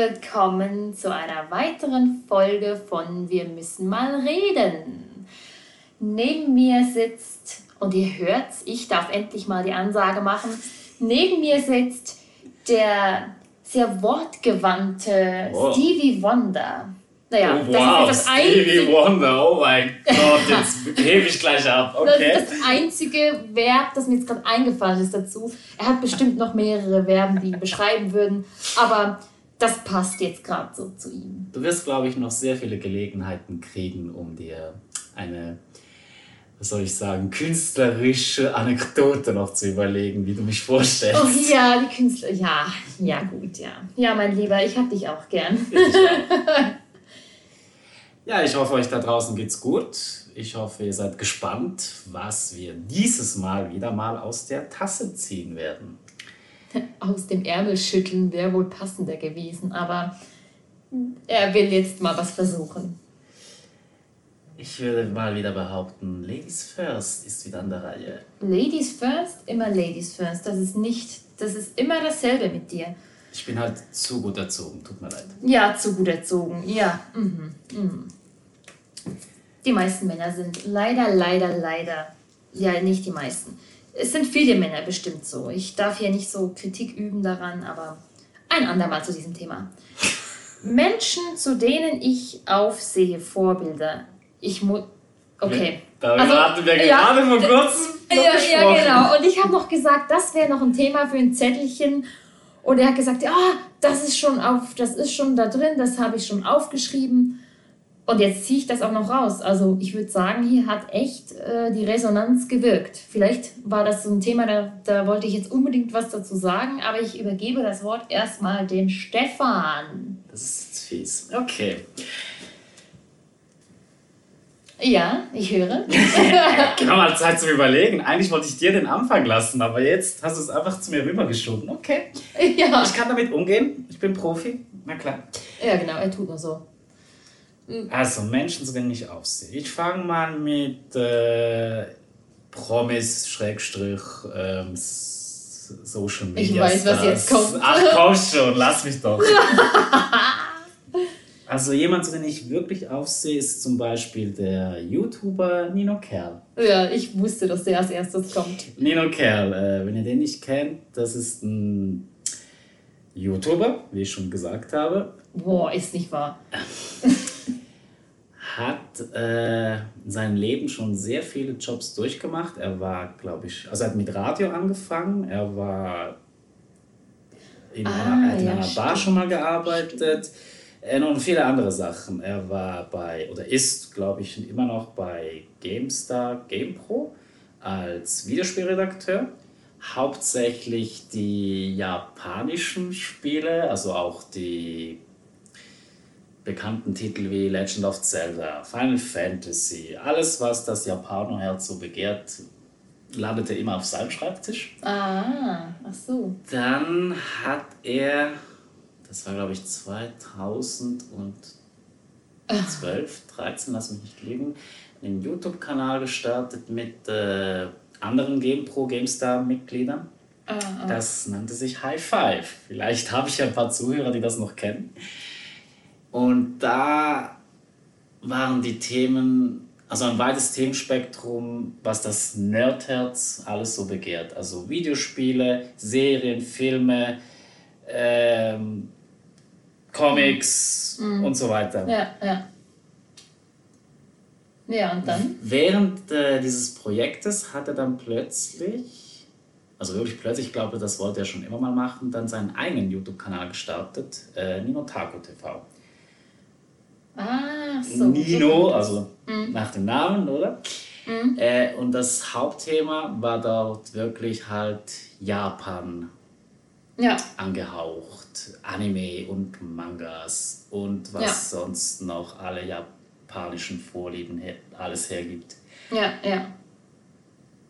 Willkommen zu einer weiteren Folge von Wir müssen mal reden. Neben mir sitzt, und ihr hört's, ich darf endlich mal die Ansage machen, neben mir sitzt der sehr wortgewandte Oh. Stevie Wonder. Naja, oh, wow, das ist das Stevie einzige, Wonder, oh mein Gott, jetzt hebe ich gleich ab. das Okay. ist das einzige Verb, das mir jetzt gerade eingefallen ist dazu. Er hat bestimmt noch mehrere Verben, die ihn beschreiben würden, aber das passt jetzt gerade so zu ihm. Du wirst, glaube ich, noch sehr viele Gelegenheiten kriegen, um dir eine, was soll ich sagen, künstlerische Anekdote noch zu überlegen, wie du mich vorstellst. Oh ja, die Künstler. Ja, ja, gut, ja. Ja, mein Lieber, ich hab dich auch gern. Ja, ich hoffe, euch da draußen geht's gut. Ich hoffe, ihr seid gespannt, was wir dieses Mal wieder mal aus der Tasse ziehen werden. Aus dem Ärmel schütteln wäre wohl passender gewesen, aber er will jetzt mal was versuchen. Ich würde mal wieder behaupten, Ladies First ist wieder an der Reihe. Ladies first, immer Ladies first. Das ist nicht, das ist immer dasselbe mit dir. Ich bin halt zu gut erzogen, tut mir leid. Ja, zu gut erzogen. Ja. Mhm. Mhm. Die meisten Männer sind leider, leider, leider. Ja, nicht die meisten. Es sind viele Männer bestimmt so. Ich darf hier nicht so Kritik üben daran, aber ein andermal zu diesem Thema. Menschen, zu denen ich aufsehe, Vorbilder. Ich muss. Okay. Darüber Also, hatten wir ja, gerade vor kurzem Ja, ja, genau. Und ich habe noch gesagt, das wäre noch ein Thema für ein Zettelchen. Und er hat gesagt, ja, das ist schon auf, das ist schon da drin, das habe ich schon aufgeschrieben. Und jetzt ziehe ich das auch noch raus. Also ich würde sagen, hier hat echt äh, die Resonanz gewirkt. Vielleicht war das so ein Thema, da, da wollte ich jetzt unbedingt was dazu sagen, aber ich übergebe das Wort erstmal dem Stefan. Das ist fies. Okay. Ja, ich höre. Genau mal Zeit zum Überlegen. Eigentlich wollte ich dir den Anfang lassen, aber jetzt hast du es einfach zu mir rübergeschoben. Okay. ja. Ich kann damit umgehen. Ich bin Profi. Na klar. ja, genau, er tut nur so. Also, Menschen, zu denen ich aufsehe. Ich fange mal mit äh, Promis, Schrägstrich, ähm, Social Media. weiß, was jetzt kommt. Ach komm schon, lass mich doch. Also jemand, zu dem ich wirklich aufsehe, ist zum Beispiel der YouTuber Nino Kerl. Ja, ich wusste, dass der als erstes kommt. Nino Kerl, äh, wenn ihr den nicht kennt, das ist ein YouTuber, wie ich schon gesagt habe. Boah, ist nicht wahr. Hat äh, in seinem Leben schon sehr viele Jobs durchgemacht. Er war, glaube ich, also er hat mit Radio angefangen. Er war in Ah, einer, er hat in ja, einer Bar schon mal gearbeitet. Äh, und viele andere Sachen. Er war bei, oder ist, glaube ich, immer noch bei GameStar GamePro als Videospielredakteur. Hauptsächlich die japanischen Spiele, also auch die bekannten Titel wie Legend of Zelda, Final Fantasy, alles, was das Japanerherz so begehrt, landete immer auf seinem Schreibtisch. Ah, ach so. Dann hat er, das war glaube ich 2012, 13, lass mich nicht lügen, einen YouTube-Kanal gestartet mit äh, anderen GamePro, GameStar-Mitgliedern. Ah, ah. Das nannte sich High Five. Vielleicht habe ich ja ein paar Zuhörer, die das noch kennen. Und da waren die Themen, also ein weites Themenspektrum, was das Nerdherz alles so begehrt. Also Videospiele, Serien, Filme, ähm, Comics und so weiter. Ja, ja. Ja, und dann? Während äh, dieses Projektes hat er dann plötzlich, also wirklich plötzlich, ich glaube, das wollte er schon immer mal machen, dann seinen eigenen YouTube-Kanal gestartet, äh, Nino Taco TV. Ah, so. Nino, so. also nach dem Namen, oder? Äh, und das Hauptthema war dort wirklich halt Japan Ja, angehaucht, Anime und Mangas und was sonst noch alle japanischen Vorlieben her alles hergibt. ja, ja.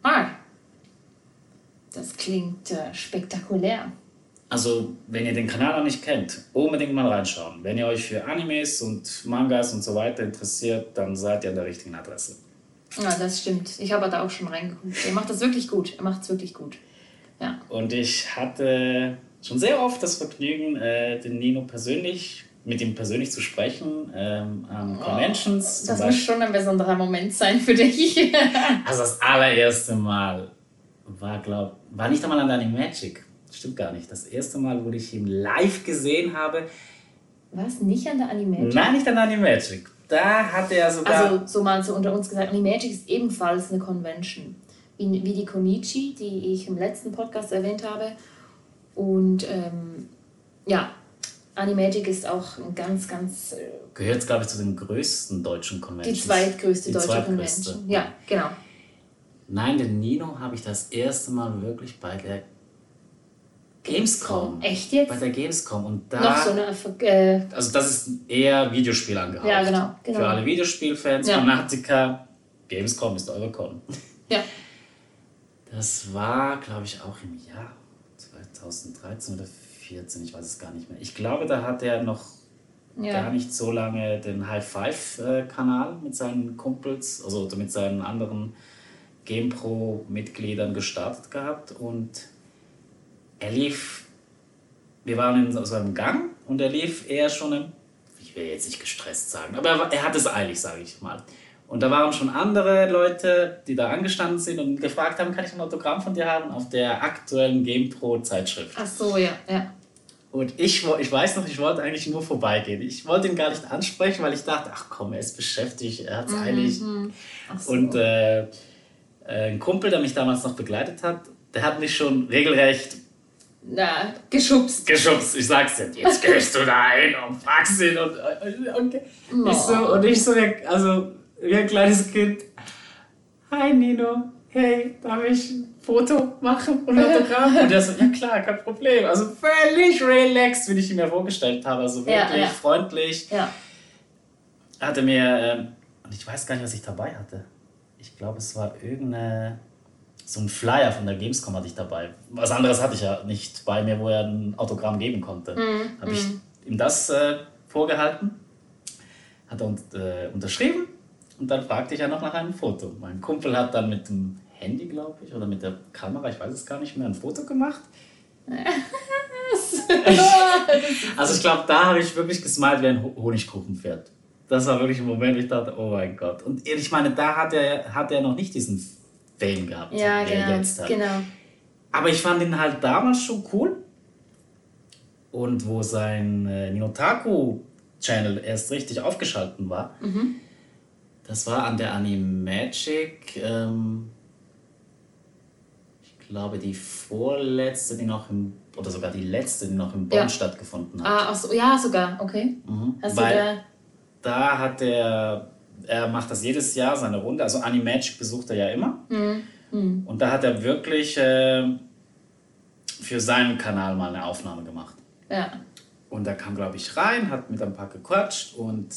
Ah. Das klingt äh, spektakulär. Also, wenn ihr den Kanal noch nicht kennt, unbedingt mal reinschauen. Wenn ihr euch für Animes und Mangas und so weiter interessiert, dann seid ihr an der richtigen Adresse. Ja, das stimmt. Ich habe da auch schon reingeguckt. Er macht das wirklich gut. Er macht es wirklich gut. Ja. Und ich hatte schon sehr oft das Vergnügen, äh, den Nino persönlich, mit ihm persönlich zu sprechen, ähm, an Conventions. Oh, das muss schon ein besonderer Moment sein für dich. also das allererste Mal war, glaube war nicht einmal an Animagic. Stimmt gar nicht. Das erste Mal, wo ich ihn live gesehen habe. Was? Nicht an der Animagic? Nein, nicht an der Animagic. Da hat er sogar. Also, so mal so unter uns gesagt, Animagic ist ebenfalls eine Convention. Wie, wie die Konichi, die ich im letzten Podcast erwähnt habe. Und ähm, ja, Animagic ist auch ein ganz, ganz. Äh, Gehört, glaube ich, zu den größten deutschen Conventions. Die zweitgrößte die deutsche zweitgrößte. Convention. Ja, genau. Nein, den Nino habe ich das erste Mal wirklich bei der Gamescom. Echt jetzt? Bei der Gamescom. Und da, Noch so eine. Äh, also, das ist eher Videospiel angehaucht. Ja, genau. genau. Für alle Videospielfans, ja. Fanatiker. Gamescom ist eure Con. Ja. Das war, glaube ich, auch im Jahr 2013 oder 2014, ich weiß es gar nicht mehr. Ich glaube, da hat er noch ja. gar nicht so lange den High Five-Kanal mit seinen Kumpels, also mit seinen anderen GamePro-Mitgliedern gestartet gehabt und er lief, wir waren in so einem Gang und er lief eher schon im, ich will jetzt nicht gestresst sagen, aber er, er hat es eilig, sage ich mal. Und da waren schon andere Leute, die da angestanden sind und gefragt haben, kann ich ein Autogramm von dir haben auf der aktuellen GamePro-Zeitschrift. Ach so, ja, ja. Und ich, ich weiß noch, ich wollte eigentlich nur vorbeigehen. Ich wollte ihn gar nicht ansprechen, weil ich dachte, ach komm, er ist beschäftigt, er hat es mhm. eilig. Mhm. So. Und äh, äh, ein Kumpel, der mich damals noch begleitet hat, der hat mich schon regelrecht na, geschubst. Geschubst, ich sag's dir. Jetzt gehst du da hin und fragst ihn und, und, und, ich so, und ich so, also wie ein kleines Kind. Hi Nino, hey, darf ich ein Foto machen und Autogramm? Und er so, ja klar, kein Problem. Also völlig relaxed, wie ich ihn mir vorgestellt habe. Also wirklich ja, ja. freundlich. Ja. Hatte mir, ähm, und ich weiß gar nicht, was ich dabei hatte. Ich glaube, es war irgendeine, so ein Flyer von der Gamescom hatte ich dabei. Was anderes hatte ich ja nicht bei mir, wo er ein Autogramm geben konnte. Mhm. Habe ich mhm. ihm das äh, vorgehalten, hat er äh, unterschrieben und dann fragte ich ja noch nach einem Foto. Mein Kumpel hat dann mit dem Handy, glaube ich, oder mit der Kamera, ich weiß es gar nicht mehr, ein Foto gemacht. also ich glaube, da habe ich wirklich gesmalt wie ein Honigkuchenpferd. Das war wirklich ein Moment, wo ich dachte, oh mein Gott. Und ich meine, da hat er, hat er noch nicht diesen Fame gehabt, ja, den genau, jetzt hat. Genau. Aber ich fand ihn halt damals schon cool. Und wo sein äh, Ninotaku-Channel erst richtig aufgeschalten war, mhm das war an der Animagic, ähm, ich glaube, die vorletzte, die noch im, oder sogar die letzte, die noch in Bonn ja. stattgefunden hat. Ah, so, ja, sogar, okay. Mhm. Hast Weil da... da hat er, er macht das jedes Jahr, seine Runde, also Animagic besucht er ja immer. Mhm. Mhm. Und da hat er wirklich äh, für seinen Kanal mal eine Aufnahme gemacht. Ja. Und da kam, glaube ich, rein, hat mit ein paar gequatscht und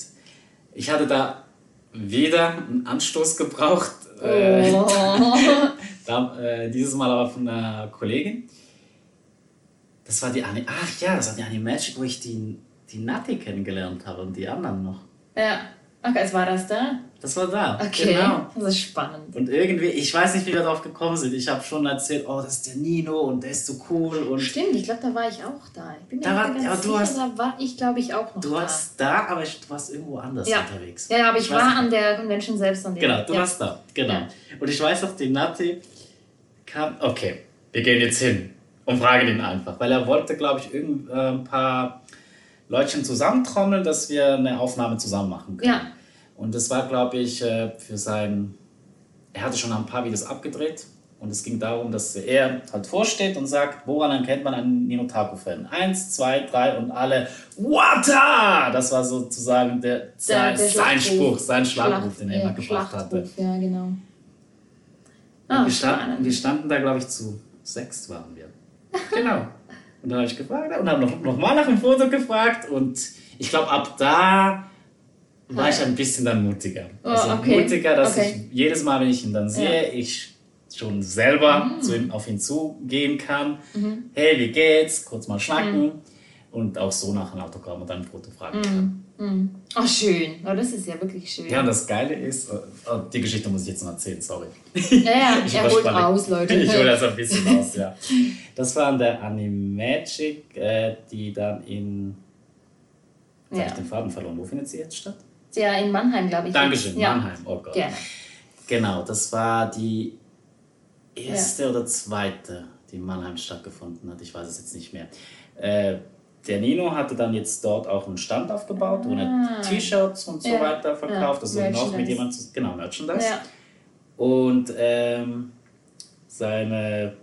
ich hatte da wieder einen Anstoß gebraucht. Äh, oh. da, äh, dieses Mal aber von einer Kollegin. Das war die Annie. Ach ja, das war die Annie Magic, wo ich die, die Nati kennengelernt habe und die anderen noch. Ja. Okay, es war das da? Das war da. Okay, genau. das ist spannend. Und irgendwie, ich weiß nicht, wie wir darauf gekommen sind. Ich habe schon erzählt, oh, das ist der Nino und der ist so cool. Und Stimmt, ich glaube, da war ich auch da. Ich bin da war, ganz sicher, du hast, da war ich, glaube ich, auch noch du da. Du warst da, aber ich, du warst irgendwo anders ja. unterwegs. Ja, aber ich, ich war an der Convention selbst. An genau, du ja. warst da, genau. Ja. Und ich weiß noch, die Nati kam, okay, wir gehen jetzt hin und fragen ihn einfach. Weil er wollte, glaube ich, irgend, äh, ein paar Leutchen zusammentrommeln, dass wir eine Aufnahme zusammen machen können. Ja. Und das war, glaube ich, äh, für sein. Er hatte schon ein paar Videos abgedreht und es ging darum, dass er halt vorsteht und sagt, woran erkennt man einen Ninotaku-Fan? Eins, zwei, drei und alle Wata! Das war sozusagen der, der, sein, der sein Spruch, sein Schlagruf, den er immer gebracht hatte. Ja, genau. Ah, wir, standen, wir standen da, glaube ich, zu sechs waren wir. Genau. Und dann habe ich gefragt und habe noch, noch mal nach dem Foto gefragt und ich glaube, ab da war ich ein bisschen dann mutiger. Oh, also okay. mutiger, dass okay. ich jedes Mal, wenn ich ihn dann sehe, ja. ich schon selber mhm. zu ihm, auf ihn zugehen kann. Mhm. Hey, wie geht's? Kurz mal schnacken. Mhm. Und auch so nach einem Autogramm oder einem Foto fragen kann. Mm. Oh, schön. Oh, das ist ja wirklich schön. Ja, und das Geile ist, oh, die Geschichte muss ich jetzt noch erzählen, sorry. Ja, ja, Ich er holt überspanne. aus, Leute. Ich hole das ein bisschen aus, ja. Das war an der Animagic, äh, die dann in. Jetzt habe Ja. ich den Faden verloren. Wo findet sie jetzt statt? ja, in Mannheim, glaube ich. Dankeschön, ja. Mannheim. Oh Gott. Gerne. Genau, das war die erste oder zweite, die in Mannheim stattgefunden hat. Ich weiß es jetzt nicht mehr. Äh, der Nino hatte dann jetzt dort auch einen Stand aufgebaut, wo er T-Shirts und so Ah. Ja. weiter verkauft. Also noch mit jemandem, zu- genau, Merchandise. Und ähm, seine,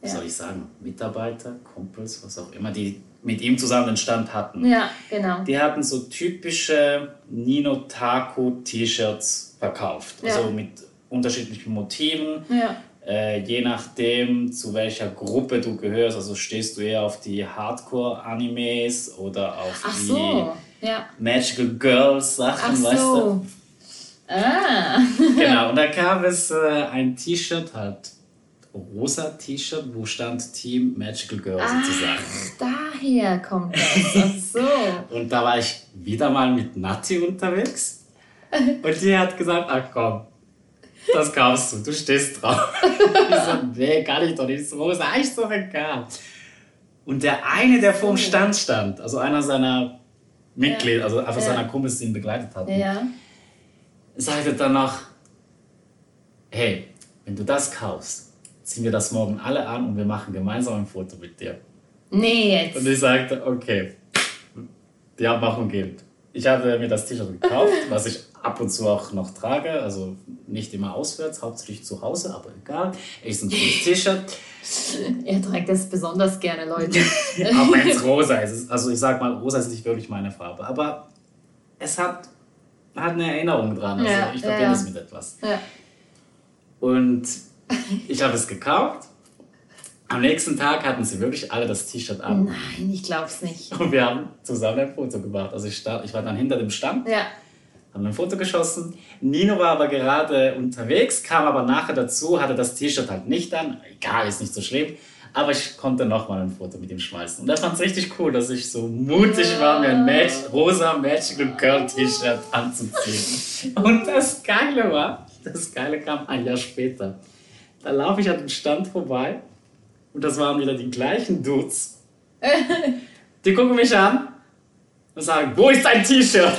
wie Ja. soll ich sagen, Mitarbeiter, Kumpels, was auch immer, die mit ihm zusammen den Stand hatten. ja, genau. Die hatten so typische Nino Taco T-Shirts verkauft. Also mit unterschiedlichen Motiven. Ja. Äh, je nachdem, zu welcher Gruppe du gehörst. Also stehst du eher auf die Hardcore-Animes oder auf Ach die so. Ja. Magical Girls Sachen, Ach weißt du? so. Ah. Genau, und da gab es äh, ein T-Shirt, halt rosa T-Shirt, wo stand Team Magical Girl sozusagen. Daher kommt das. Ach so. Und da war ich wieder mal mit Nati unterwegs. Und die hat gesagt, ach komm, das kaufst du, du stehst drauf. Ich so, nee, kann ich doch nicht, ist rosa, ist doch egal. Und der eine, der vor dem Stand stand, also einer seiner Mitglieder, also einfach Ja. seiner Kumpels, die ihn begleitet hatten, Ja. sagte dann noch, hey, wenn du das kaufst, ziehen wir das morgen alle an und wir machen gemeinsam ein Foto mit dir. Nee, Und jetzt. ich sagte, okay, die Abmachung gilt. Ich habe mir das T-Shirt gekauft, was ich ab und zu auch noch trage, also nicht immer auswärts, hauptsächlich zu Hause, aber egal. Ist ein cooles T-Shirt, Er trägt das besonders gerne, Leute. auch wenn es rosa ist. Es- Also ich sag mal, rosa ist nicht wirklich meine Farbe, aber es hat, hat eine Erinnerung dran. Also Ja, ich verbinde ja. es mit etwas. Ja. Und ich habe es gekauft. Am nächsten Tag hatten sie wirklich alle das T-Shirt an. Nein, ich glaub's nicht. Und wir haben zusammen ein Foto gemacht. Also ich, stand, ich war dann hinter dem Stand, Ja. Haben ein Foto geschossen. Nino war aber gerade unterwegs, kam aber nachher dazu, hatte das T-Shirt halt nicht an. Egal, ist nicht so schlimm. Aber ich konnte nochmal ein Foto mit ihm schmeißen. Und er fand es richtig cool, dass ich so mutig war, mir ein Match, rosa Magical Girl T-Shirt anzuziehen. Und das Geile war, das Geile kam ein Jahr später. Da laufe ich an dem Stand vorbei und das waren wieder die gleichen Dudes. Die gucken mich an und sagen, wo ist dein T-Shirt?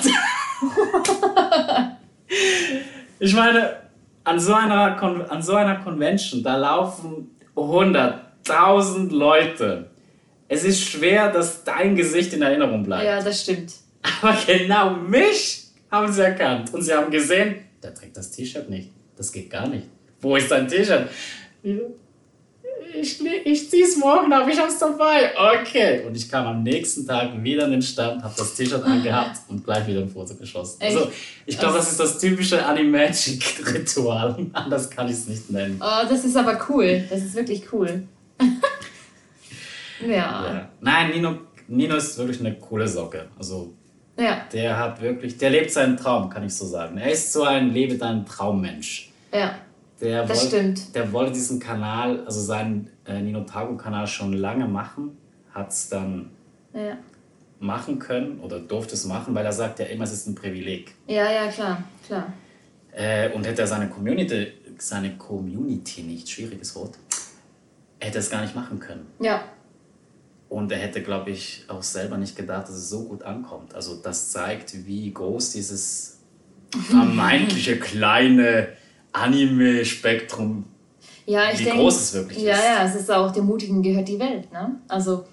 Ich meine, an so, einer Con an so einer Convention, da laufen 100.000 Leute. Es ist schwer, dass dein Gesicht in Erinnerung bleibt. Ja, das stimmt. Aber genau mich haben sie erkannt. Und sie haben gesehen, der trägt das T-Shirt nicht. Das geht gar nicht. Wo ist dein T-Shirt? Ich, ich zieh's morgen ab, ich hab's dabei. Okay. Und ich kam am nächsten Tag wieder in den Stand, hab das T-Shirt angehabt und gleich wieder ein Foto geschossen. Echt? Also, ich glaube, das ist das typische Animagic-Ritual. Anders kann ich es nicht nennen. Oh, das ist aber cool. Das ist wirklich cool. ja. Ja. Nein, Nino, Nino ist wirklich eine coole Socke. Also, Ja. der hat wirklich, der lebt seinen Traum, kann ich so sagen. Er ist so ein Lebe deinen Traummensch. Ja. Der Das wollte, stimmt. Der wollte diesen Kanal, also seinen äh, Ninotago-Kanal schon lange machen, hat es dann Ja. machen können oder durfte es machen, weil er sagt ja immer, es ist ein Privileg. Ja, ja, klar. Klar. Äh, und hätte er seine Community, seine Community nicht, schwieriges Wort, hätte er es gar nicht machen können. Ja. Und er hätte, glaube ich, auch selber nicht gedacht, dass es so gut ankommt. Also das zeigt, wie groß dieses vermeintliche kleine Anime-Spektrum, Ja, ich wie denke. groß es wirklich ja, ist. ja, es ist auch, dem Mutigen gehört die Welt, ne? Also,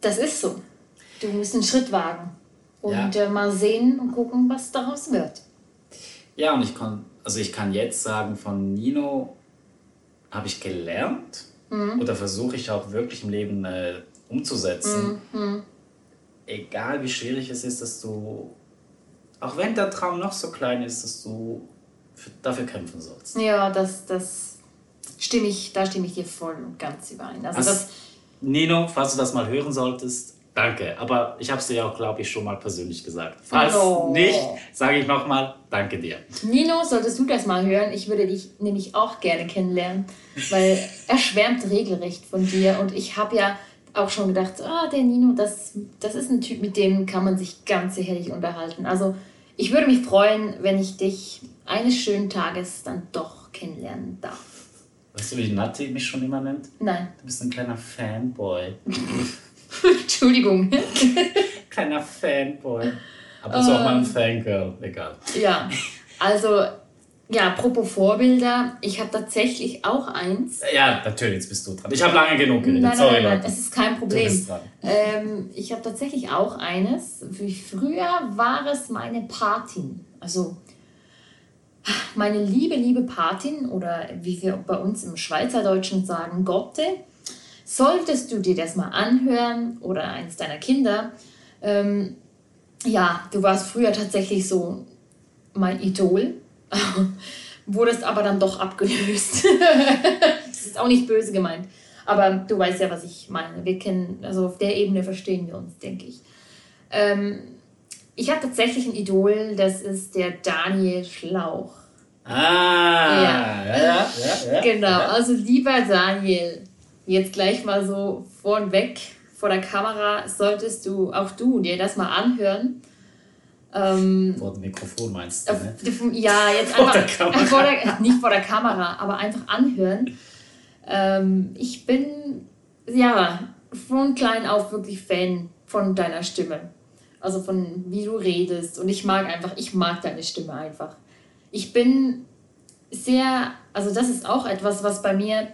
das ist so. Du musst einen Schritt wagen und Ja. äh, mal sehen und gucken, was daraus wird. Ja, und ich kann, also ich kann jetzt sagen, von Nino habe ich gelernt oder versuche ich auch wirklich im Leben äh, umzusetzen. Egal wie schwierig es ist, dass du, auch wenn der Traum noch so klein ist, dass du dafür kämpfen sollst. Ja, das, das stimme ich, da stimme ich dir voll und ganz überein. Also, Also, das, Nino, falls du das mal hören solltest, danke. Aber ich habe es dir ja auch, glaube ich, schon mal persönlich gesagt. Falls Oh. nicht, sage ich nochmal, danke dir. Nino, solltest du das mal hören, ich würde dich nämlich auch gerne kennenlernen, weil er schwärmt regelrecht von dir und ich habe ja auch schon gedacht, ah, der Nino, das, das ist ein Typ, mit dem kann man sich ganz sicherlich unterhalten. Also ich würde mich freuen, wenn ich dich eines schönen Tages dann doch kennenlernen darf. Weißt du, wie Nati mich schon immer nennt? Nein. Du bist ein kleiner Fanboy. Entschuldigung. kleiner Fanboy. Aber so auch mal ein Fangirl, egal. Ja, also, ja, apropos Vorbilder, ich habe tatsächlich auch eins. Ja, natürlich, jetzt bist du dran. Ich habe lange genug geredet, Nein, sorry nein, nein, Leute. es ist kein Du Problem. bist dran. Ähm, ich habe tatsächlich auch eines. Wie früher war es meine Patin. Also meine liebe, liebe Patin oder wie wir bei uns im Schweizerdeutschen sagen, Gotte. Solltest du dir das mal anhören oder eines deiner Kinder, ähm, ja, du warst früher tatsächlich so mein Idol, wurdest aber dann doch abgelöst. das ist auch nicht böse gemeint. Aber du weißt ja, was ich meine. Wir kennen, also auf der Ebene verstehen wir uns, denke ich. Ähm, ich habe tatsächlich ein Idol, das ist der Daniel Schlauch. Ah, Ja. ja, ja, ja. Genau, also lieber Daniel, jetzt gleich mal so vornweg vor der Kamera, solltest du, auch du, dir das mal anhören. Ähm, Vor dem Mikrofon meinst du, auf, ne? ja, jetzt Vor einfach der Kamera. Vor der, nicht vor der Kamera, aber einfach anhören. Ähm, ich bin ja von klein auf wirklich Fan von deiner Stimme. Also von wie du redest. Und ich mag einfach, ich mag deine Stimme einfach. Ich bin sehr, also das ist auch etwas, was bei mir,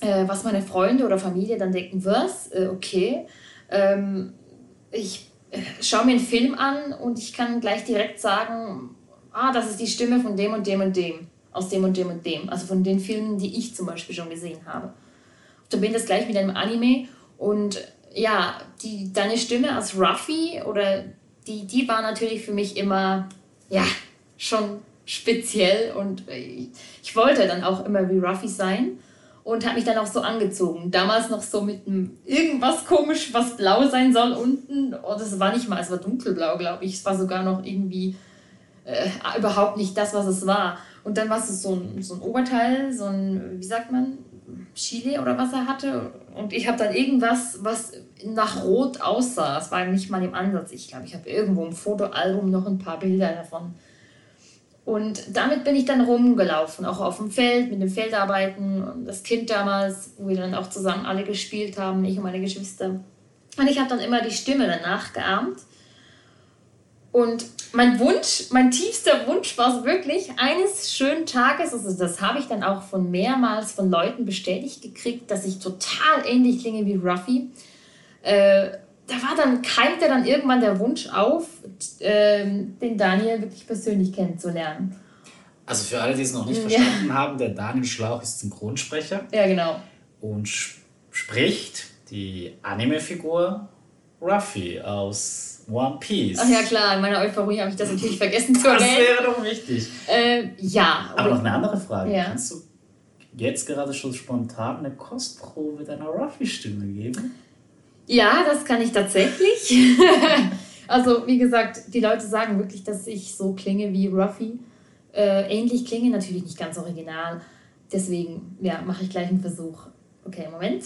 äh, was meine Freunde oder Familie dann denken, was? Äh, okay. Ähm, ich äh, schaue mir einen Film an und ich kann gleich direkt sagen, ah, das ist die Stimme von dem und dem und dem, aus dem und dem und dem. Also von den Filmen, die ich zum Beispiel schon gesehen habe. Du bin das gleich mit einem Anime und ja, die, deine Stimme als Ruffy oder die, die war natürlich für mich immer, ja, schon speziell und ich, ich wollte dann auch immer wie Ruffy sein und habe mich dann auch so angezogen. Damals noch so mit einem irgendwas komisch, was blau sein soll unten. Und es war nicht mal, es war dunkelblau, glaube ich. Es war sogar noch irgendwie äh, überhaupt nicht das, was es war. Und dann war es so ein, so ein Oberteil, so ein, wie sagt man, Chile oder was er hatte. Und ich habe dann irgendwas, was nach Rot aussah. Es war nicht mal im Ansatz. Ich glaube, ich habe irgendwo im Fotoalbum noch ein paar Bilder davon. Und damit bin ich dann rumgelaufen, auch auf dem Feld, mit dem Feldarbeiten. Und das Kind damals, wo wir dann auch zusammen alle gespielt haben, ich und meine Geschwister. Und ich habe dann immer die Stimme danach geahmt. Und mein Wunsch, mein tiefster Wunsch war es wirklich, eines schönen Tages, also das habe ich dann auch von mehrmals von Leuten bestätigt gekriegt, dass ich total ähnlich klinge wie Ruffy. Äh, da war dann, keimte dann irgendwann der Wunsch auf, ähm, den Daniel wirklich persönlich kennenzulernen. Also für alle, die es noch nicht Ja. verstanden haben, der Daniel Schlauch ist Synchronsprecher Ja, genau. und sp- spricht die Anime-Figur Ruffy aus One Piece. Ach ja, klar, in meiner Euphorie habe ich das natürlich vergessen zu Das erwähnen. wäre doch wichtig. Äh, ja, Aber noch eine andere Frage. Ja. Kannst du jetzt gerade schon spontan eine Kostprobe deiner Ruffy-Stimme geben? Ja, das kann ich tatsächlich. also, wie gesagt, die Leute sagen wirklich, dass ich so klinge wie Ruffy. Äh, ähnlich klinge, natürlich nicht ganz original. Deswegen, ja, mache ich gleich einen Versuch. Okay, Moment.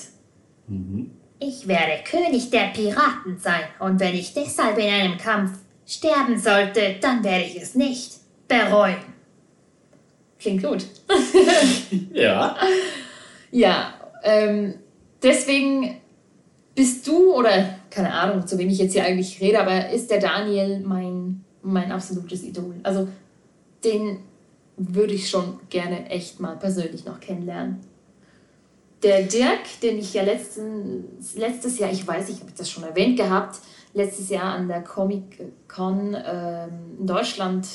Mhm. Ich werde König der Piraten sein. Und wenn ich deshalb in einem Kampf sterben sollte, dann werde ich es nicht bereuen. Klingt gut. Ja. Ja, ähm, deswegen bist du, oder keine Ahnung, zu wem ich jetzt hier eigentlich rede, aber ist der Daniel mein, mein absolutes Idol. Also den würde ich schon gerne echt mal persönlich noch kennenlernen. Der Dirk, den ich ja letztens, letztes Jahr, ich weiß nicht, ob ich das schon erwähnt gehabt, letztes Jahr an der Comic Con ähm, in Deutschland,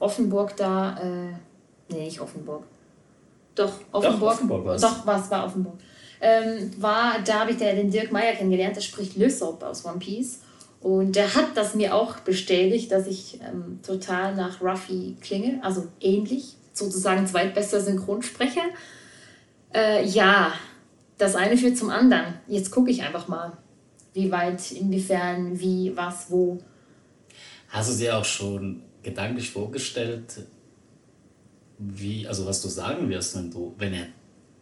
Offenburg da, äh, nee, nicht Offenburg. Doch, Offenburg. Offenburg war's. Doch, was war Offenburg. Ähm, war, da habe ich den Dirk Meyer kennengelernt, der spricht Lysop aus One Piece. Und der hat das mir auch bestätigt, dass ich ähm, total nach Ruffy klinge, also ähnlich, sozusagen zweitbester Synchronsprecher. Äh, ja, das eine führt zum anderen. Jetzt gucke ich einfach mal, wie weit, inwiefern, wie, was, wo. Hast du dir auch schon gedanklich vorgestellt, wie, also was du sagen wirst, wenn du, wenn er,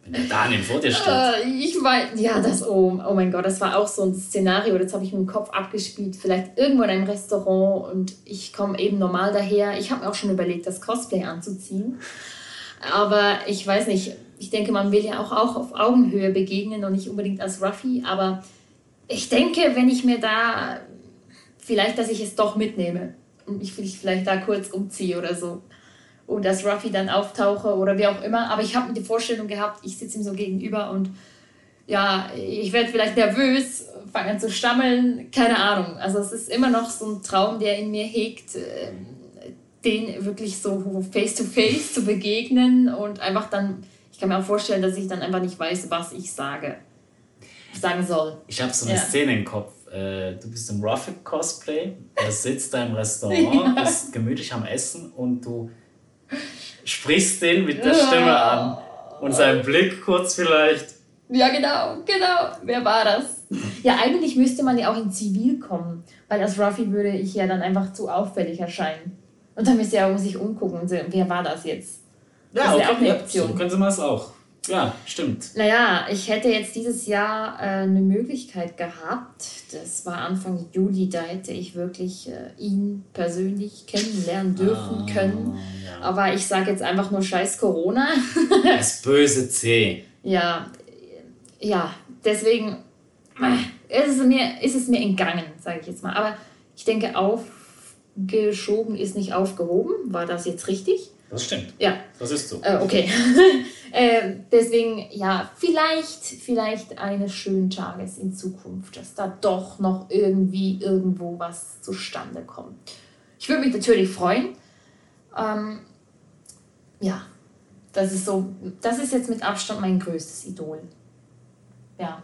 Wenn der Daniel vor dir steht. Äh, ich weiß, ja, das, oh, oh mein Gott, das war auch so ein Szenario, das habe ich im Kopf abgespielt. Vielleicht irgendwo in einem Restaurant und ich komme eben normal daher. Ich habe mir auch schon überlegt, das Cosplay anzuziehen. Aber ich weiß nicht, ich denke, man will ja auch, auch auf Augenhöhe begegnen und nicht unbedingt als Ruffy. Aber ich denke, wenn ich mir da, vielleicht, dass ich es doch mitnehme und ich vielleicht da kurz umziehe oder so und dass Ruffy dann auftauche oder wie auch immer. Aber ich habe mir die Vorstellung gehabt, ich sitze ihm so gegenüber und ja, ich werde vielleicht nervös, fange an zu stammeln, keine Ahnung. Also es ist immer noch so ein Traum, der in mir hegt, ähm, den wirklich so face to face zu begegnen und einfach dann, ich kann mir auch vorstellen, dass ich dann einfach nicht weiß, was ich sage, sagen soll. Ich habe so eine ja. Szene im Kopf. Äh, du bist im Ruffy Cosplay, er sitzt da im Restaurant, ja. ist gemütlich am Essen und du sprichst den mit der Stimme an. Und sein Blick kurz vielleicht. Ja, genau, genau. Wer war das? Ja, eigentlich müsste man ja auch in Zivil kommen, weil als Ruffy würde ich ja dann einfach zu auffällig erscheinen. Und dann müsste er auch sich umgucken und sehen, wer war das jetzt? Ja, das okay, auch eine Option. so können Sie mal es auch. Ja, stimmt. Naja, ich hätte jetzt dieses Jahr äh, eine Möglichkeit gehabt. Das war Anfang Juli, da hätte ich wirklich äh, ihn persönlich kennenlernen dürfen ah, können. Ja. Aber ich sage jetzt einfach nur Scheiß Corona. das böse C. Ja, ja, deswegen äh, ist es mir, ist es mir entgangen, sage ich jetzt mal. Aber ich denke, aufgeschoben ist nicht aufgehoben. War das jetzt richtig? Das stimmt. Ja. Das ist so. Äh, okay. äh, deswegen, ja, vielleicht, vielleicht eines schönen Tages in Zukunft, dass da doch noch irgendwie irgendwo was zustande kommt. Ich würde mich natürlich freuen. Ähm, ja, das ist so, das ist jetzt mit Abstand mein größtes Idol. Ja.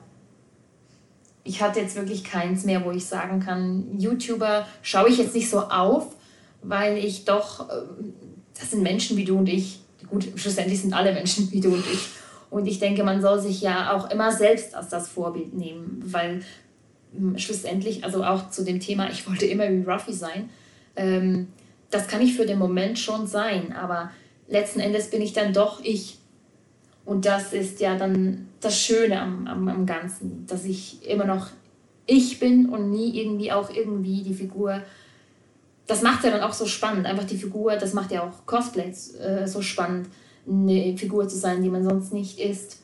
Ich hatte jetzt wirklich keins mehr, wo ich sagen kann, YouTuber schaue ich jetzt nicht so auf, weil ich doch ähm, das sind Menschen wie du und ich. Gut, schlussendlich sind alle Menschen wie du und ich. Und ich denke, man soll sich ja auch immer selbst als das Vorbild nehmen, weil hm, schlussendlich, also auch zu dem Thema, ich wollte immer wie Ruffy sein, ähm, das kann ich für den Moment schon sein, aber letzten Endes bin ich dann doch ich. Und das ist ja dann das Schöne am, am, am Ganzen, dass ich immer noch ich bin und nie irgendwie auch irgendwie die Figur das macht ja dann auch so spannend. Einfach die Figur, das macht ja auch Cosplays äh, so spannend, eine Figur zu sein, die man sonst nicht ist.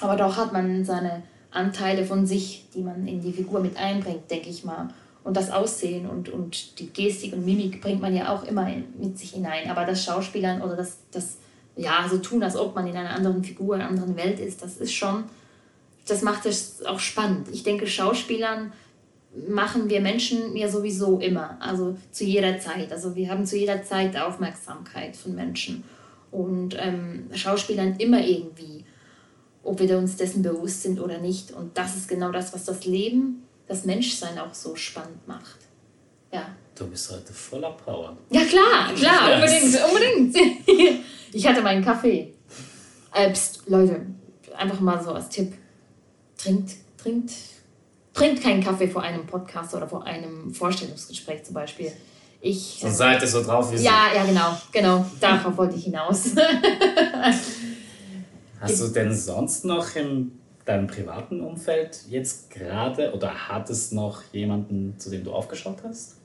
Aber doch hat man seine Anteile von sich, die man in die Figur mit einbringt, denke ich mal. Und das Aussehen und, und die Gestik und Mimik bringt man ja auch immer mit sich hinein. Aber das Schauspielern oder das, das ja, so tun, als ob man in einer anderen Figur, in einer anderen Welt ist, das ist schon, das macht es auch spannend. Ich denke, Schauspielern machen wir Menschen ja sowieso immer, also zu jeder Zeit. Also wir haben zu jeder Zeit Aufmerksamkeit von Menschen und ähm, Schauspielern immer irgendwie, ob wir uns dessen bewusst sind oder nicht. Und das ist genau das, was das Leben, das Menschsein auch so spannend macht. Ja. Du bist heute voller Power. Ja klar, klar, unbedingt, unbedingt. Ich hatte meinen Kaffee. Äh, pst, Leute, einfach mal so als Tipp. Trinkt, trinkt trinkt keinen Kaffee vor einem Podcast oder vor einem Vorstellungsgespräch zum Beispiel. Ich, Sonst seid ihr so drauf wie so. Ja, ja, genau, genau. Darauf wollte ich hinaus. Hast du denn sonst noch in deinem privaten Umfeld jetzt gerade oder hat es noch jemanden, zu dem du aufgeschaut hast?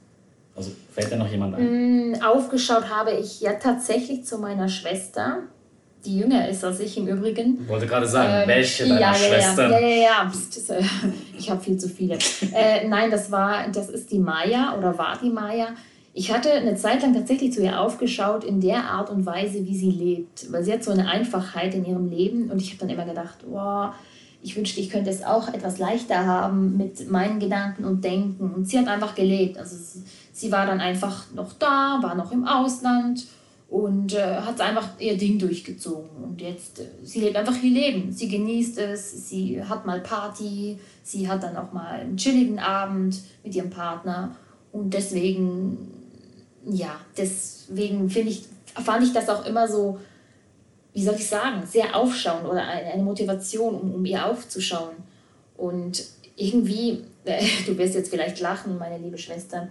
Also fällt dir noch jemand ein? Mm, aufgeschaut habe ich ja tatsächlich zu meiner Schwester die jünger ist als ich im Übrigen. Ich wollte gerade sagen, ähm, welche deiner ja, Schwestern? Ja, ja, ja, ja. Psst, äh, ich habe viel zu viele. äh, nein, das war, das ist die Maya oder war die Maya. Ich hatte eine Zeit lang tatsächlich zu ihr aufgeschaut in der Art und Weise, wie sie lebt. Weil sie hat so eine Einfachheit in ihrem Leben und ich habe dann immer gedacht, wow, ich wünschte, ich könnte es auch etwas leichter haben mit meinen Gedanken und Denken. Und sie hat einfach gelebt. Also sie war dann einfach noch da, war noch im Ausland und äh, hat einfach ihr Ding durchgezogen. Und jetzt, äh, sie lebt einfach ihr Leben. Sie genießt es, sie hat mal Party, sie hat dann auch mal einen chilligen Abend mit ihrem Partner. Und deswegen, ja, deswegen finde ich, fand ich das auch immer so, wie soll ich sagen, sehr aufschauend oder eine, eine Motivation, um, um ihr aufzuschauen. Und irgendwie, äh, du wirst jetzt vielleicht lachen, meine liebe Schwester,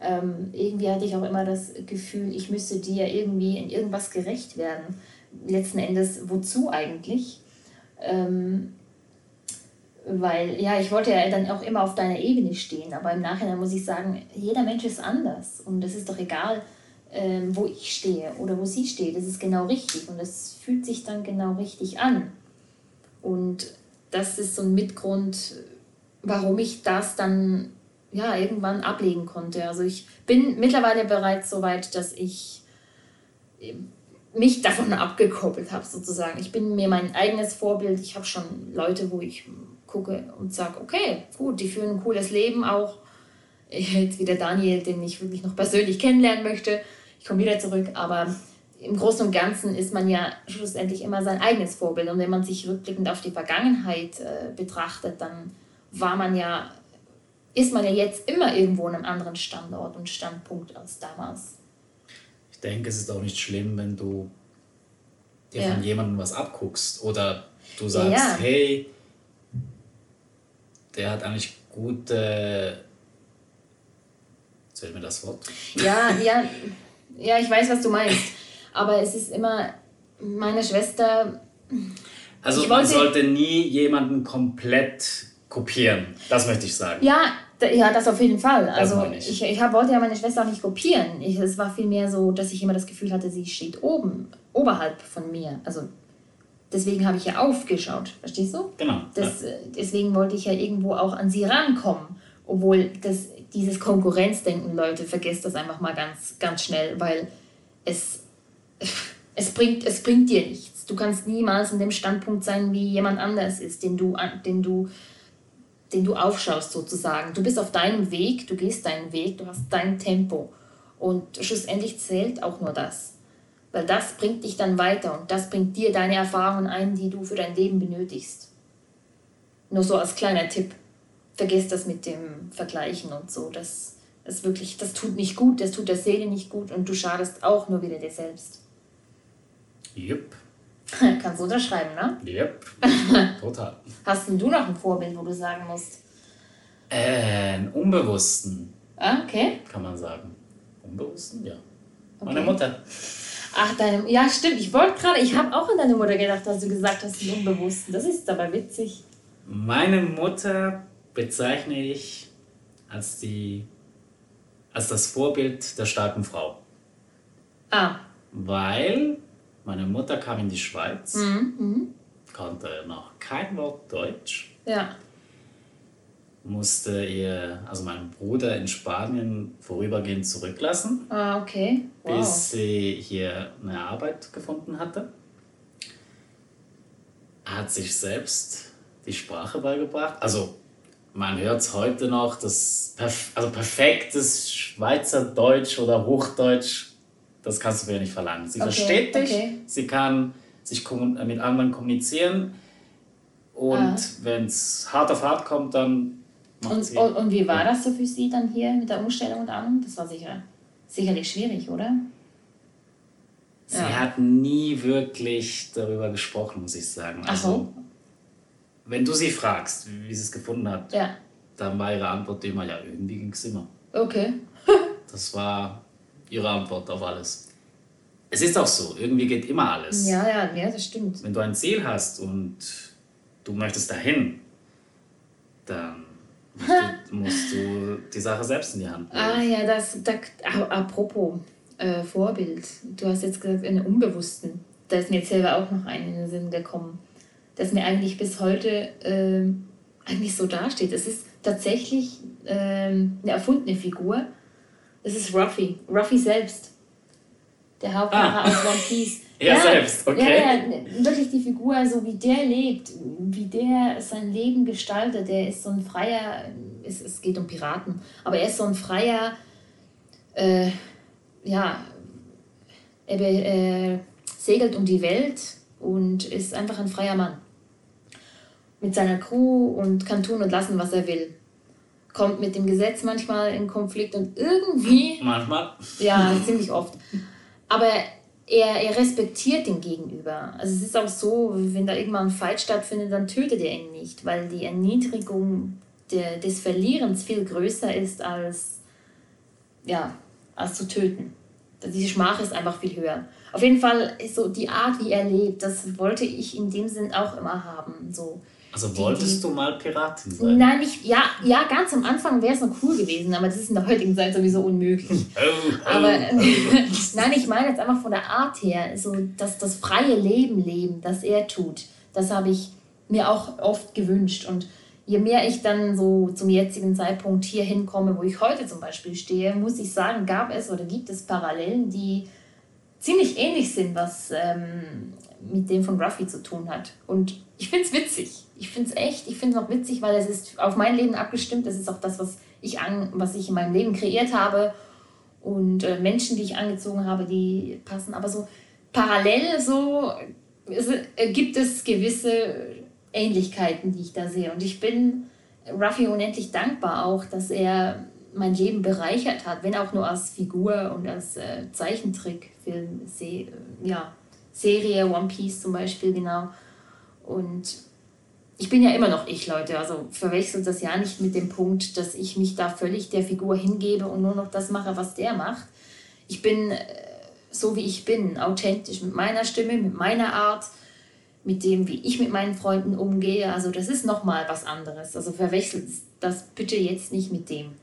ähm, irgendwie hatte ich auch immer das Gefühl, ich müsste dir irgendwie in irgendwas gerecht werden. Letzten Endes, wozu eigentlich? Ähm, weil, ja, ich wollte ja dann auch immer auf deiner Ebene stehen, aber im Nachhinein muss ich sagen, jeder Mensch ist anders und es ist doch egal, ähm, wo ich stehe oder wo sie steht. Das ist genau richtig und es fühlt sich dann genau richtig an. Und das ist so ein Mitgrund, warum ich das dann ja irgendwann ablegen konnte. Also ich bin mittlerweile bereits so weit, dass ich mich davon abgekoppelt habe sozusagen. Ich bin mir mein eigenes Vorbild. Ich habe schon Leute, wo ich gucke und sage, okay, gut, die führen ein cooles Leben auch. Jetzt wieder Daniel, den ich wirklich noch persönlich kennenlernen möchte. Ich komme wieder zurück, aber im Großen und Ganzen ist man ja schlussendlich immer sein eigenes Vorbild. Und wenn man sich rückblickend auf die Vergangenheit äh, betrachtet, dann war man ja, ist man ja jetzt immer irgendwo an einem anderen Standort und Standpunkt als damals. Ich denke, es ist auch nicht schlimm, wenn du dir ja. von jemandem was abguckst oder du sagst, ja, hey, der hat eigentlich gute. Zählt mir das Wort? Ja, ja, ja, ich weiß, was du meinst. Aber es ist immer meine Schwester. Also man sollte nie jemanden komplett kopieren. Das möchte ich sagen. Ja, ja, das auf jeden Fall. Also ich, ich, ich wollte ja meine Schwester auch nicht kopieren. Ich, es war vielmehr so, dass ich immer das Gefühl hatte, sie steht oben, oberhalb von mir. Also deswegen habe ich ja aufgeschaut, verstehst du? Genau. Das, ja. Äh, deswegen wollte ich ja irgendwo auch an sie rankommen. Obwohl das, dieses Konkurrenzdenken, Leute, vergesst das einfach mal ganz, ganz schnell, weil es, es, bringt, es bringt dir nichts. Du kannst niemals in dem Standpunkt sein, wie jemand anders ist, den du, den du, den du aufschaust sozusagen. Du bist auf deinem Weg, du gehst deinen Weg, du hast dein Tempo. Und schlussendlich zählt auch nur das. Weil das bringt dich dann weiter und das bringt dir deine Erfahrungen ein, die du für dein Leben benötigst. Nur so als kleiner Tipp. Vergiss das mit dem Vergleichen und so. Das, das wirklich, das tut nicht gut, das tut der Seele nicht gut und du schadest auch nur wieder dir selbst. Jupp. Kannst du unterschreiben, ne? Jupp. Total. Hast denn du noch ein Vorbild, wo du sagen musst? Äh, einen Unbewussten. Ah, okay. Kann man sagen. Unbewussten, ja. Okay. Meine Mutter. Ach, deine. Ja, stimmt. Ich wollte gerade. Ich habe auch an deine Mutter gedacht, als du gesagt hast, den Unbewussten. Das ist dabei witzig. Meine Mutter bezeichne ich als die. als das Vorbild der starken Frau. Ah. Weil meine Mutter kam in die Schweiz, mhm, mhm. konnte noch kein Wort Deutsch. Ja musste ihr, also meinen Bruder in Spanien vorübergehend zurücklassen. Ah, okay. Wow. Bis sie hier eine Arbeit gefunden hatte. Hat sich selbst die Sprache beigebracht. Also man hört es heute noch, das perf also perfektes Schweizerdeutsch oder Hochdeutsch, das kannst du mir nicht verlangen. Sie okay, versteht dich, okay. sie kann sich mit anderen kommunizieren und ah. wenn es hart auf hart kommt, dann und, und, und, wie war das so für Sie dann hier mit der Umstellung und allem? Das war sicher, sicherlich schwierig, oder? Sie ja. hat nie wirklich darüber gesprochen, muss ich sagen. Also, Ach so. wenn du sie fragst, wie sie es gefunden hat, ja. dann war ihre Antwort immer, ja, irgendwie ging es immer. Okay. das war ihre Antwort auf alles. Es ist auch so, irgendwie geht immer alles. Ja, ja, ja, das stimmt. Wenn du ein Ziel hast und du möchtest dahin, dann musst du, musst du die Sache selbst in die Hand nehmen. Ah ja, das, das apropos äh, Vorbild. Du hast jetzt gesagt, einen Unbewussten. Da ist mir jetzt selber auch noch einen in den Sinn gekommen, dass mir eigentlich bis heute äh, eigentlich so dasteht. Es ist tatsächlich äh, eine erfundene Figur. Es ist Ruffy, Ruffy selbst. Der Hauptcharakter ah. aus One Piece. Er ja, selbst, okay. Ja, ja, wirklich die Figur, so wie der lebt, wie der sein Leben gestaltet. Der ist so ein freier, es, es geht um Piraten, aber er ist so ein freier, äh, ja, er äh, segelt um die Welt und ist einfach ein freier Mann. Mit seiner Crew und kann tun und lassen, was er will. Kommt mit dem Gesetz manchmal in Konflikt und irgendwie. Manchmal. Ja, ziemlich oft. Aber er, er respektiert den Gegenüber. Also es ist auch so, wenn da irgendwann ein Fight stattfindet, dann tötet er ihn nicht, weil die Erniedrigung der, des Verlierens viel größer ist als, ja, als zu töten. diese Schmach ist einfach viel höher. Auf jeden Fall ist so die Art, wie er lebt, das wollte ich in dem Sinn auch immer haben. So. Also wolltest die, du mal Piratin sein? Nein, ich, ja, ja, ganz am Anfang wäre es noch cool gewesen, aber das ist in der heutigen Zeit sowieso unmöglich. Oh, oh, aber oh. nein, ich meine jetzt einfach von der Art her, so dass das freie Leben leben, das er tut, das habe ich mir auch oft gewünscht. Und je mehr ich dann so zum jetzigen Zeitpunkt hier hinkomme, wo ich heute zum Beispiel stehe, muss ich sagen, gab es oder gibt es Parallelen, die ziemlich ähnlich sind, was ähm, mit dem von Ruffy zu tun hat. Und ich finde es witzig. Ich finde es echt, ich finde es auch witzig, weil es ist auf mein Leben abgestimmt. Das ist auch das, was ich, an, was ich in meinem Leben kreiert habe. Und äh, Menschen, die ich angezogen habe, die passen. Aber so parallel so es, äh, gibt es gewisse Ähnlichkeiten, die ich da sehe. Und ich bin Ruffy unendlich dankbar auch, dass er mein Leben bereichert hat, wenn auch nur als Figur und als äh, Zeichentrickfilm, Se ja, Serie, One Piece zum Beispiel, genau. Und ich bin ja immer noch ich, Leute. Also verwechselt das ja nicht mit dem Punkt, dass ich mich da völlig der Figur hingebe und nur noch das mache, was der macht. Ich bin äh, so, wie ich bin, authentisch mit meiner Stimme, mit meiner Art, mit dem, wie ich mit meinen Freunden umgehe. Also das ist nochmal was anderes. Also verwechselt das bitte jetzt nicht mit dem.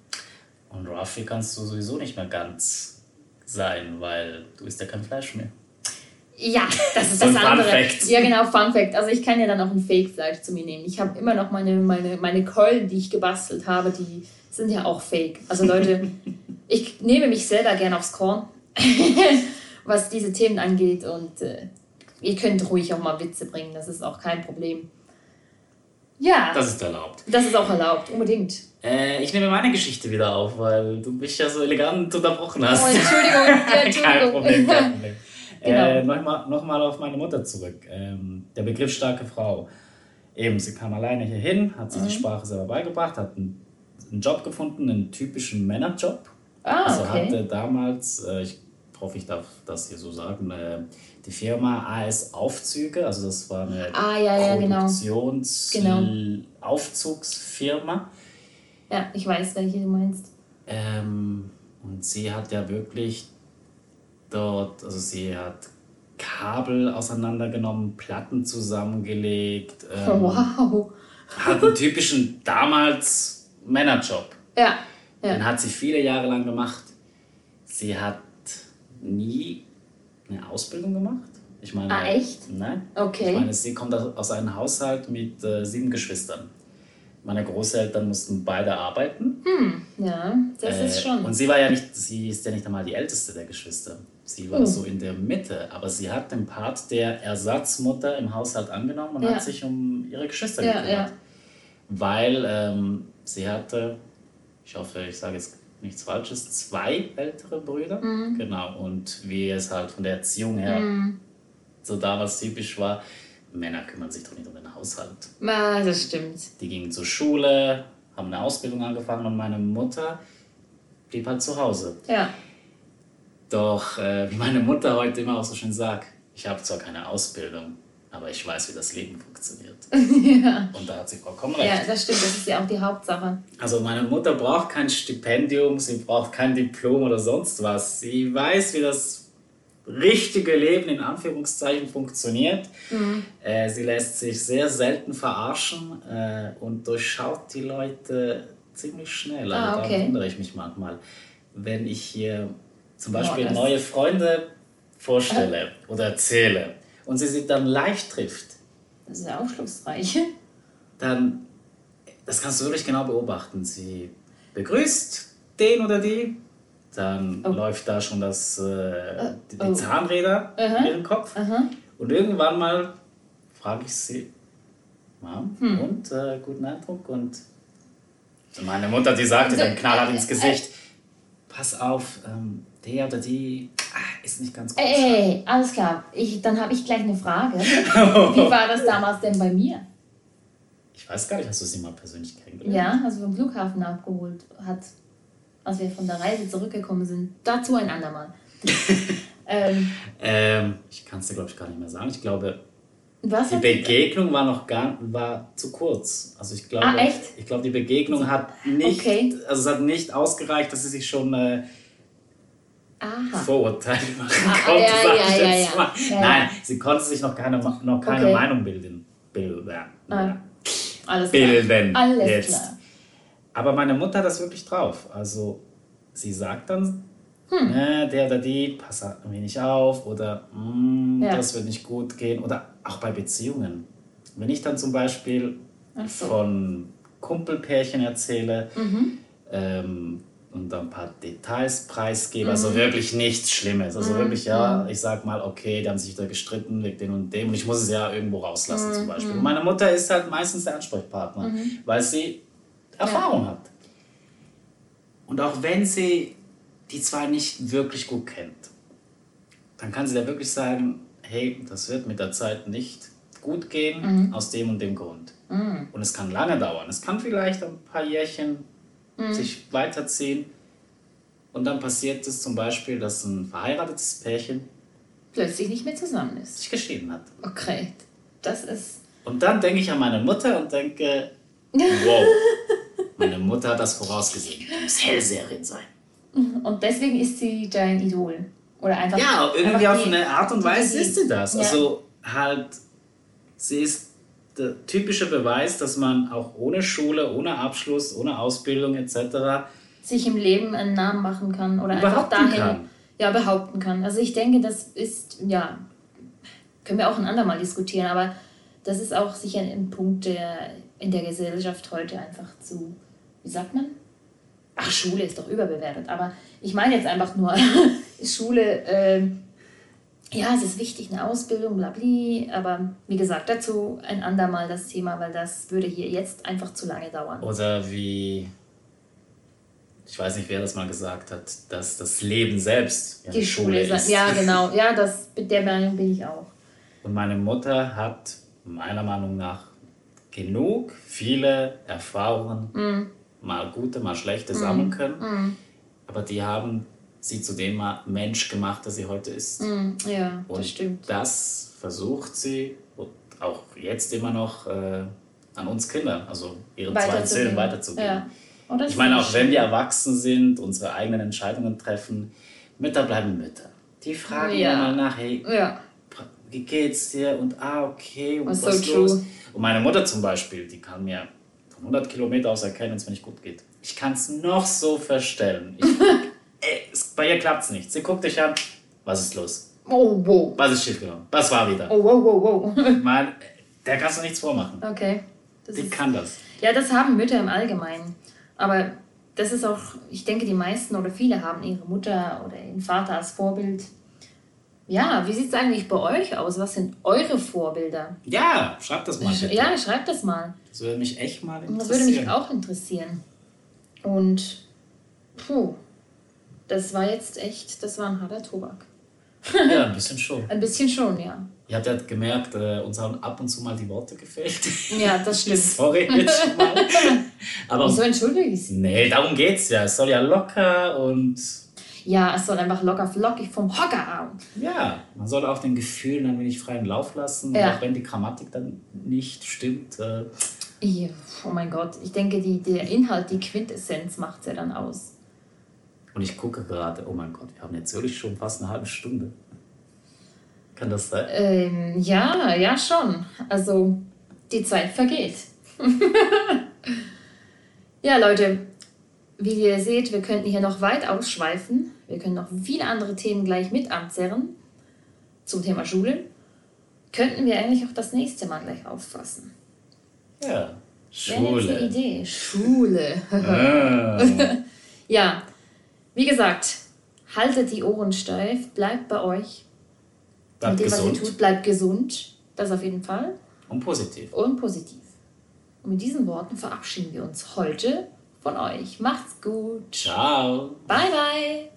Und Ruffy kannst du sowieso nicht mehr ganz sein, weil du isst ja kein Fleisch mehr. Ja, das ist so das andere. Fact. Ja, genau, Fun Fact. Also ich kann ja dann auch ein Fake-Fleisch zu mir nehmen. Ich habe immer noch meine, meine, meine Keulen, die ich gebastelt habe, die sind ja auch fake. Also Leute, ich nehme mich selber gern aufs Korn, was diese Themen angeht. Und äh, ihr könnt ruhig auch mal Witze bringen, das ist auch kein Problem. Ja. Das ist erlaubt. Das ist auch erlaubt, unbedingt. Äh, ich nehme meine Geschichte wieder auf, weil du mich ja so elegant unterbrochen hast. Oh, Entschuldigung. Ja, Entschuldigung. kein Problem, kein Problem. Genau. äh, Nochmal noch mal auf meine Mutter zurück. Ähm, der Begriff starke Frau. Eben, sie kam alleine hier hin, hat sich mhm. die Sprache selber beigebracht, hat einen, einen, Job gefunden, einen typischen Männerjob. Ah, also okay. hatte damals, äh, ich hoffe, ich darf das hier so sagen, äh, die Firma AS Aufzüge, also das war eine ah, ja, ja, genau. Produktionsaufzugsfirma. Genau. Ja, ich weiß, welche du meinst. Ähm, und sie hat ja wirklich dort, also sie hat Kabel auseinandergenommen, Platten zusammengelegt. Ähm, wow. Hat einen typischen damals Männerjob. Ja, ja. Den hat sie viele Jahre lang gemacht. Sie hat nie eine Ausbildung gemacht. Ich meine, ah, echt? Nein. Okay. Ich meine, sie kommt aus einem Haushalt mit äh, sieben Geschwistern. Meine Großeltern mussten beide arbeiten. Hm, ja, das äh, ist schon. Und sie war ja nicht, sie ist ja nicht einmal die älteste der Geschwister. Sie war oh. so in der Mitte, aber sie hat den Part der Ersatzmutter im Haushalt angenommen und ja. hat sich um ihre Geschwister ja, gekümmert. Ja. Weil ähm, sie hatte, ich hoffe, ich sage jetzt nichts Falsches, zwei ältere Brüder. Mhm. Genau. Und wie es halt von der Erziehung her mhm. so damals typisch war, Männer kümmern sich doch nicht um den Haushalt. Ah, das stimmt. Die gingen zur Schule, haben eine Ausbildung angefangen und meine Mutter blieb halt zu Hause. Ja. Doch, äh, wie meine Mutter heute immer auch so schön sagt, ich habe zwar keine Ausbildung, aber ich weiß, wie das Leben funktioniert. ja. Und da hat sie vollkommen recht. Ja, das stimmt, das ist ja auch die Hauptsache. Also meine Mutter braucht kein Stipendium, sie braucht kein Diplom oder sonst was. Sie weiß, wie das richtige Leben in Anführungszeichen funktioniert. Mhm. Äh, sie lässt sich sehr selten verarschen äh, und durchschaut die Leute ziemlich schnell. Also ah, okay. Da wundere ich mich manchmal, wenn ich hier zum Beispiel oh, neue Freunde vorstelle oder erzähle und sie sich dann live trifft. Das ist ja aufschlussreich. Dann, das kannst du wirklich genau beobachten. Sie begrüßt den oder die, dann oh. läuft da schon das, äh, die, die oh. Zahnräder uh in ihren Kopf. Uh Und irgendwann mal frage ich sie, Mom, hm. und äh, guten Eindruck. Und meine Mutter, die sagte dann knallhart ins Gesicht, pass auf, ähm, der oder die ah, ist nicht ganz gut. Ey, alles klar. Ich, dann habe ich gleich eine Frage. Wie war das damals denn bei mir? Ich weiß gar nicht, hast du sie mal persönlich kennengelernt? Ja, also vom Flughafen abgeholt hat, als wir von der Reise zurückgekommen sind. Dazu ein andermal. ähm, ähm, ich kann es dir, glaube ich, gar nicht mehr sagen. Ich glaube, was die Begegnung war noch gar war zu kurz. Also ich glaube, ah, echt? ich glaube, die Begegnung hat nicht, okay. also es hat nicht ausgereicht, dass sie sich schon äh, Aha. Vorurteile machen Ah, konnte, ja, ja, ja, ja. mal. Ja. Nein, sie konnte sich noch keine, noch keine Okay. Meinung bilden. bilden. Ah. Alles klar. Bilden. Alles jetzt. klar. Aber meine Mutter hat das wirklich drauf. Also sie sagt dann, Hm. ne, der oder die, pass ein wenig auf oder "Mm, Ja. das wird nicht gut gehen. Oder auch bei Beziehungen. Wenn ich dann zum Beispiel so. von Kumpelpärchen erzähle Mhm. ähm, und ein paar Details preisgebe, Mhm. also wirklich nichts Schlimmes. Also wirklich, ja, ich sag mal, okay, die haben sich wieder gestritten wegen dem und dem und ich muss es ja irgendwo rauslassen Mhm. zum Beispiel. Und meine Mutter ist halt meistens der Ansprechpartner, weil sie Erfahrung hat. Und auch wenn sie die zwei nicht wirklich gut kennt, dann kann sie da wirklich sagen, hey, das wird mit der Zeit nicht gut gehen, aus dem und dem Grund. Und es kann lange dauern. Es kann vielleicht ein paar Jährchen sich weiterziehen. Und dann passiert es zum Beispiel, dass ein verheiratetes Pärchen Plötzlich nicht mehr zusammen ist. sich geschieden hat. Okay. Das ist. Und dann denke ich an meine Mutter und denke, wow, meine Mutter hat das vorausgesehen. Die muss Hellseherin sein. Und deswegen ist sie dein Idol. Oder einfach. Ja, irgendwie einfach auf die- eine Art und Weise ist sie das. Ja. Also halt, sie ist der typische Beweis, dass man auch ohne Schule, ohne Abschluss, ohne Ausbildung etc. sich im Leben einen Namen machen kann oder einfach Behaupten dahin kann. ja behaupten kann. Also ich denke, das ist ja können wir auch ein andermal diskutieren, aber das ist auch sicher ein Punkt, der in der Gesellschaft heute einfach zu wie sagt man? Ach, Schule ist doch überbewertet, aber ich meine jetzt einfach nur Schule. ähm, ja, es ist wichtig, eine Ausbildung, blabli, aber wie gesagt, dazu ein andermal das Thema, weil das würde hier jetzt einfach zu lange dauern. Oder wie, ich weiß nicht, wer das mal gesagt hat, dass das Leben selbst ja Die Schule, Schule ist. Ja, genau. Ja, das, mit der Meinung bin ich auch. Und meine Mutter hat meiner Meinung nach genug, viele Erfahrungen, Mhm. mal gute, mal schlechte, sammeln können. Aber die haben sie zu dem Mensch gemacht, der sie heute ist. Mhm. Ja, Und das stimmt. das versucht sie und auch jetzt immer noch äh, an uns Kindern, also ihren zwei. Söhnen weiterzugeben. Ja. Das Ich meine, auch wenn wir erwachsen sind, unsere eigenen Entscheidungen treffen, Mütter bleiben Mütter. Die fragen Ja. mal nach, hey, Ja, wie geht's dir? Und ah, okay, und Was so los? true. Und meine Mutter zum Beispiel, die kann mir von 100 Kilometer aus erkennen, wenn es mir nicht gut geht. Ich kann es noch so verstellen. Ich, ey, bei ihr klappt es nicht. Sie guckt dich an, was ist los? Oh, wow. Was ist schiefgegangen? Was war wieder? Oh, wow, wow, wow. Mann, der kannst du nichts vormachen. Okay. Das Die ist, kann das. ja, das haben Mütter im Allgemeinen. Aber das ist auch, ich denke, die meisten oder viele haben ihre Mutter oder ihren Vater als Vorbild. Ja, wie sieht es eigentlich bei euch aus? Was sind eure Vorbilder? Ja, schreib das mal. bitte. Ja, schreibt das mal. Das würde mich echt mal interessieren. Das würde mich auch interessieren. Und puh, das war jetzt echt, das war ein harter Tobak. Ja, ein bisschen schon. Ein bisschen schon, ja. Ihr habt ja gemerkt, äh, uns haben ab und zu mal die Worte gefehlt. Ja, das stimmt. Sorry jetzt schon mal. Aber Wieso entschuldige ich Sie? nee, darum geht's ja. Es soll ja locker und Ja, es soll einfach locker flockig vom Hocker hauen. ja, man soll auch den Gefühlen ein wenig freien Lauf lassen. Ja. Auch wenn die Grammatik dann nicht stimmt. Äh, oh mein Gott, ich denke, die, der Inhalt, die Quintessenz macht es ja dann aus. Und ich gucke gerade, oh mein Gott, wir haben jetzt wirklich schon fast eine halbe Stunde. Kann das sein? Ähm, ja, ja, schon. Also, die Zeit vergeht. ja, Leute, wie ihr seht, wir könnten hier noch weit ausschweifen. Wir können noch viele andere Themen gleich mit anzerren zum Thema Schule. Könnten wir eigentlich auch das nächste Mal gleich auffassen. Ja. Wäre jetzt eine Schule. Idee. Schule. Ah. Ja, wie gesagt, haltet die Ohren steif, bleibt bei euch. Bleibt mit dem, was ihr gesund tut, bleibt gesund. Das auf jeden Fall. und positiv. Und positiv. Und mit diesen Worten verabschieden wir uns heute von euch. Macht's gut. Ciao. Bye, bye.